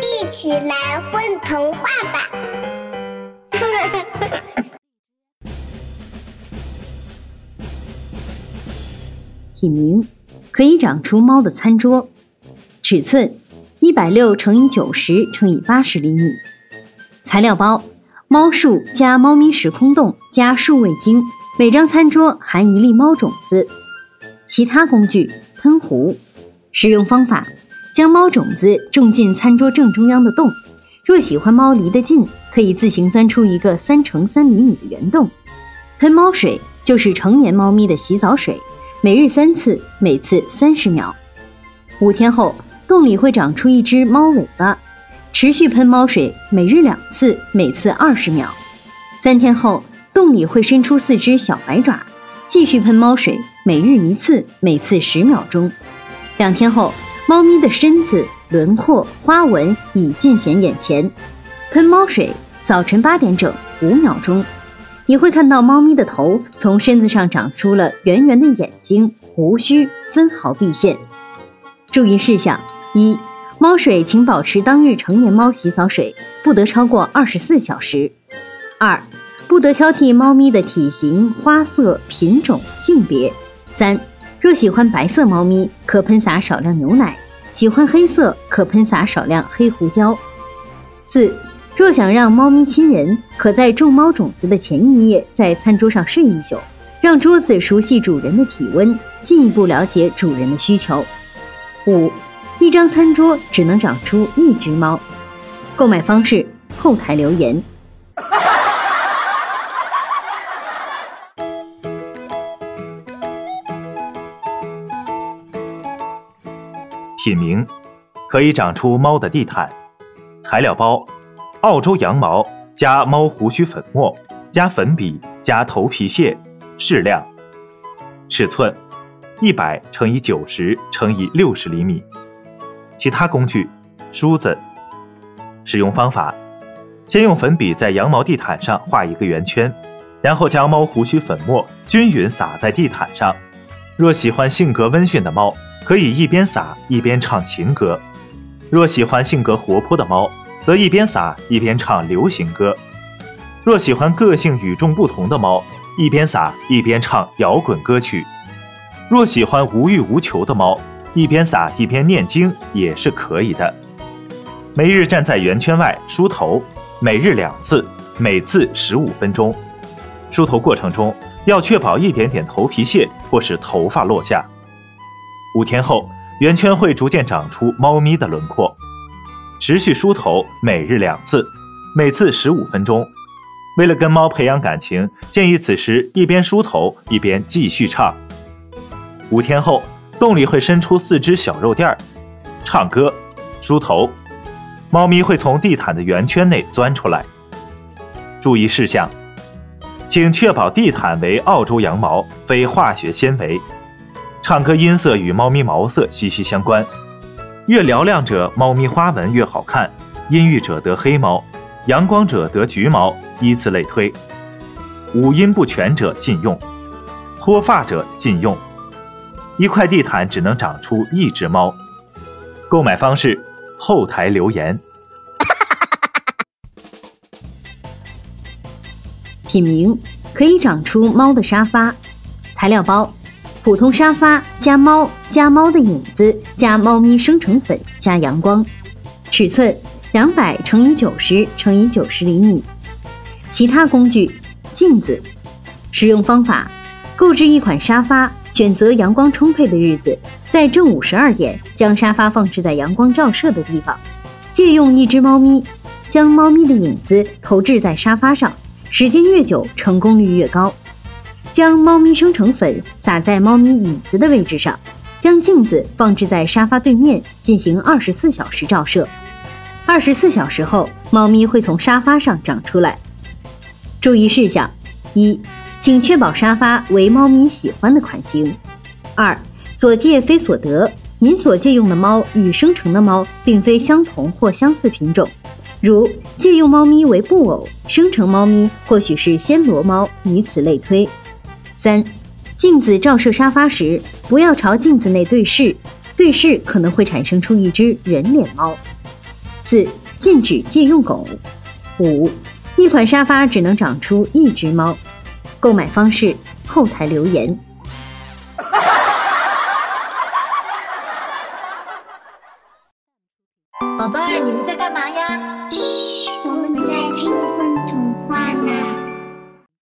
一起来混童话吧！品名：可以长出猫的餐桌，尺寸：一百六乘以九十乘以八十厘米。材料包：猫树加猫咪时空洞加数味精，每张餐桌含一粒猫种子。其他工具：喷壶。使用方法：将猫种子种进餐桌正中央的洞。若喜欢猫离得近，可以自行钻出一个三乘三厘米的圆洞。喷猫水就是成年猫咪的洗澡水，每日三次，每次三十秒。五天后，洞里会长出一只猫尾巴。持续喷猫水，每日两次，每次二十秒。三天后，洞里会伸出四只小白爪。继续喷猫水，每日一次，每次十秒钟。两天后，猫咪的身子、轮廓、花纹已尽显眼前。喷猫水，早晨八点整，五秒钟，你会看到猫咪的头从身子上长出了圆圆的眼睛、胡须，分毫毕现。注意事项：一、猫水请保持当日成年猫洗澡水，不得超过二十四小时；二、不得挑剔猫咪的体型、花色、品种、性别；三。若喜欢白色猫咪，可喷洒少量牛奶；喜欢黑色，可喷洒少量黑胡椒。四，若想让猫咪亲人，可在种猫种子的前一夜在餐桌上睡一宿，让桌子熟悉主人的体温，进一步了解主人的需求。五，一张餐桌只能长出一只猫。购买方式后台留言。品名：可以长出猫的地毯。材料包：澳洲羊毛加猫胡须粉末加粉笔加头皮屑，适量。尺寸：一百乘以九十乘以六十厘米。其他工具：梳子。使用方法：先用粉笔在羊毛地毯上画一个圆圈，然后将猫胡须粉末均匀撒在地毯上。若喜欢性格温驯的猫。可以一边撒一边唱情歌，若喜欢性格活泼的猫，则一边撒一边唱流行歌；若喜欢个性与众不同的猫，一边撒一边唱摇滚歌曲；若喜欢无欲无求的猫，一边撒一边念经也是可以的。每日站在圆圈外梳头，每日两次，每次十五分钟。梳头过程中要确保一点点头皮屑或是头发落下。五天后，圆圈会逐渐长出猫咪的轮廓。持续梳头，每日两次，每次十五分钟。为了跟猫培养感情，建议此时一边梳头一边继续唱。五天后，洞里会伸出四只小肉垫儿，唱歌、梳头，猫咪会从地毯的圆圈内钻出来。注意事项，请确保地毯为澳洲羊毛，非化学纤维。唱歌音色与猫咪毛色息息相关，越嘹亮者猫咪花纹越好看，阴郁者得黑猫，阳光者得橘猫，依次类推。五音不全者禁用，脱发者禁用。一块地毯只能长出一只猫。购买方式后台留言。品名可以长出猫的沙发。材料包。普通沙发加猫加猫的影子加猫咪生成粉加阳光，尺寸两百乘以九十乘以九十厘米。其他工具镜子。使用方法：购置一款沙发，选择阳光充沛的日子，在正午十二点将沙发放置在阳光照射的地方，借用一只猫咪，将猫咪的影子投掷在沙发上，时间越久成功率越高。将猫咪生成粉撒在猫咪影子的位置上，将镜子放置在沙发对面，进行二十四小时照射。二十四小时后，猫咪会从沙发上长出来。注意事项：一，请确保沙发为猫咪喜欢的款型；二，所借非所得，您所借用的猫与生成的猫并非相同或相似品种，如借用猫咪为布偶，生成猫咪或许是暹罗猫，以此类推。三，镜子照射沙发时，不要朝镜子内对视，对视可能会产生出一只人脸猫。四、禁止借用狗。五、一款沙发只能长出一只猫。购买方式：后台留言。宝贝儿，你们在干嘛呀？嘘。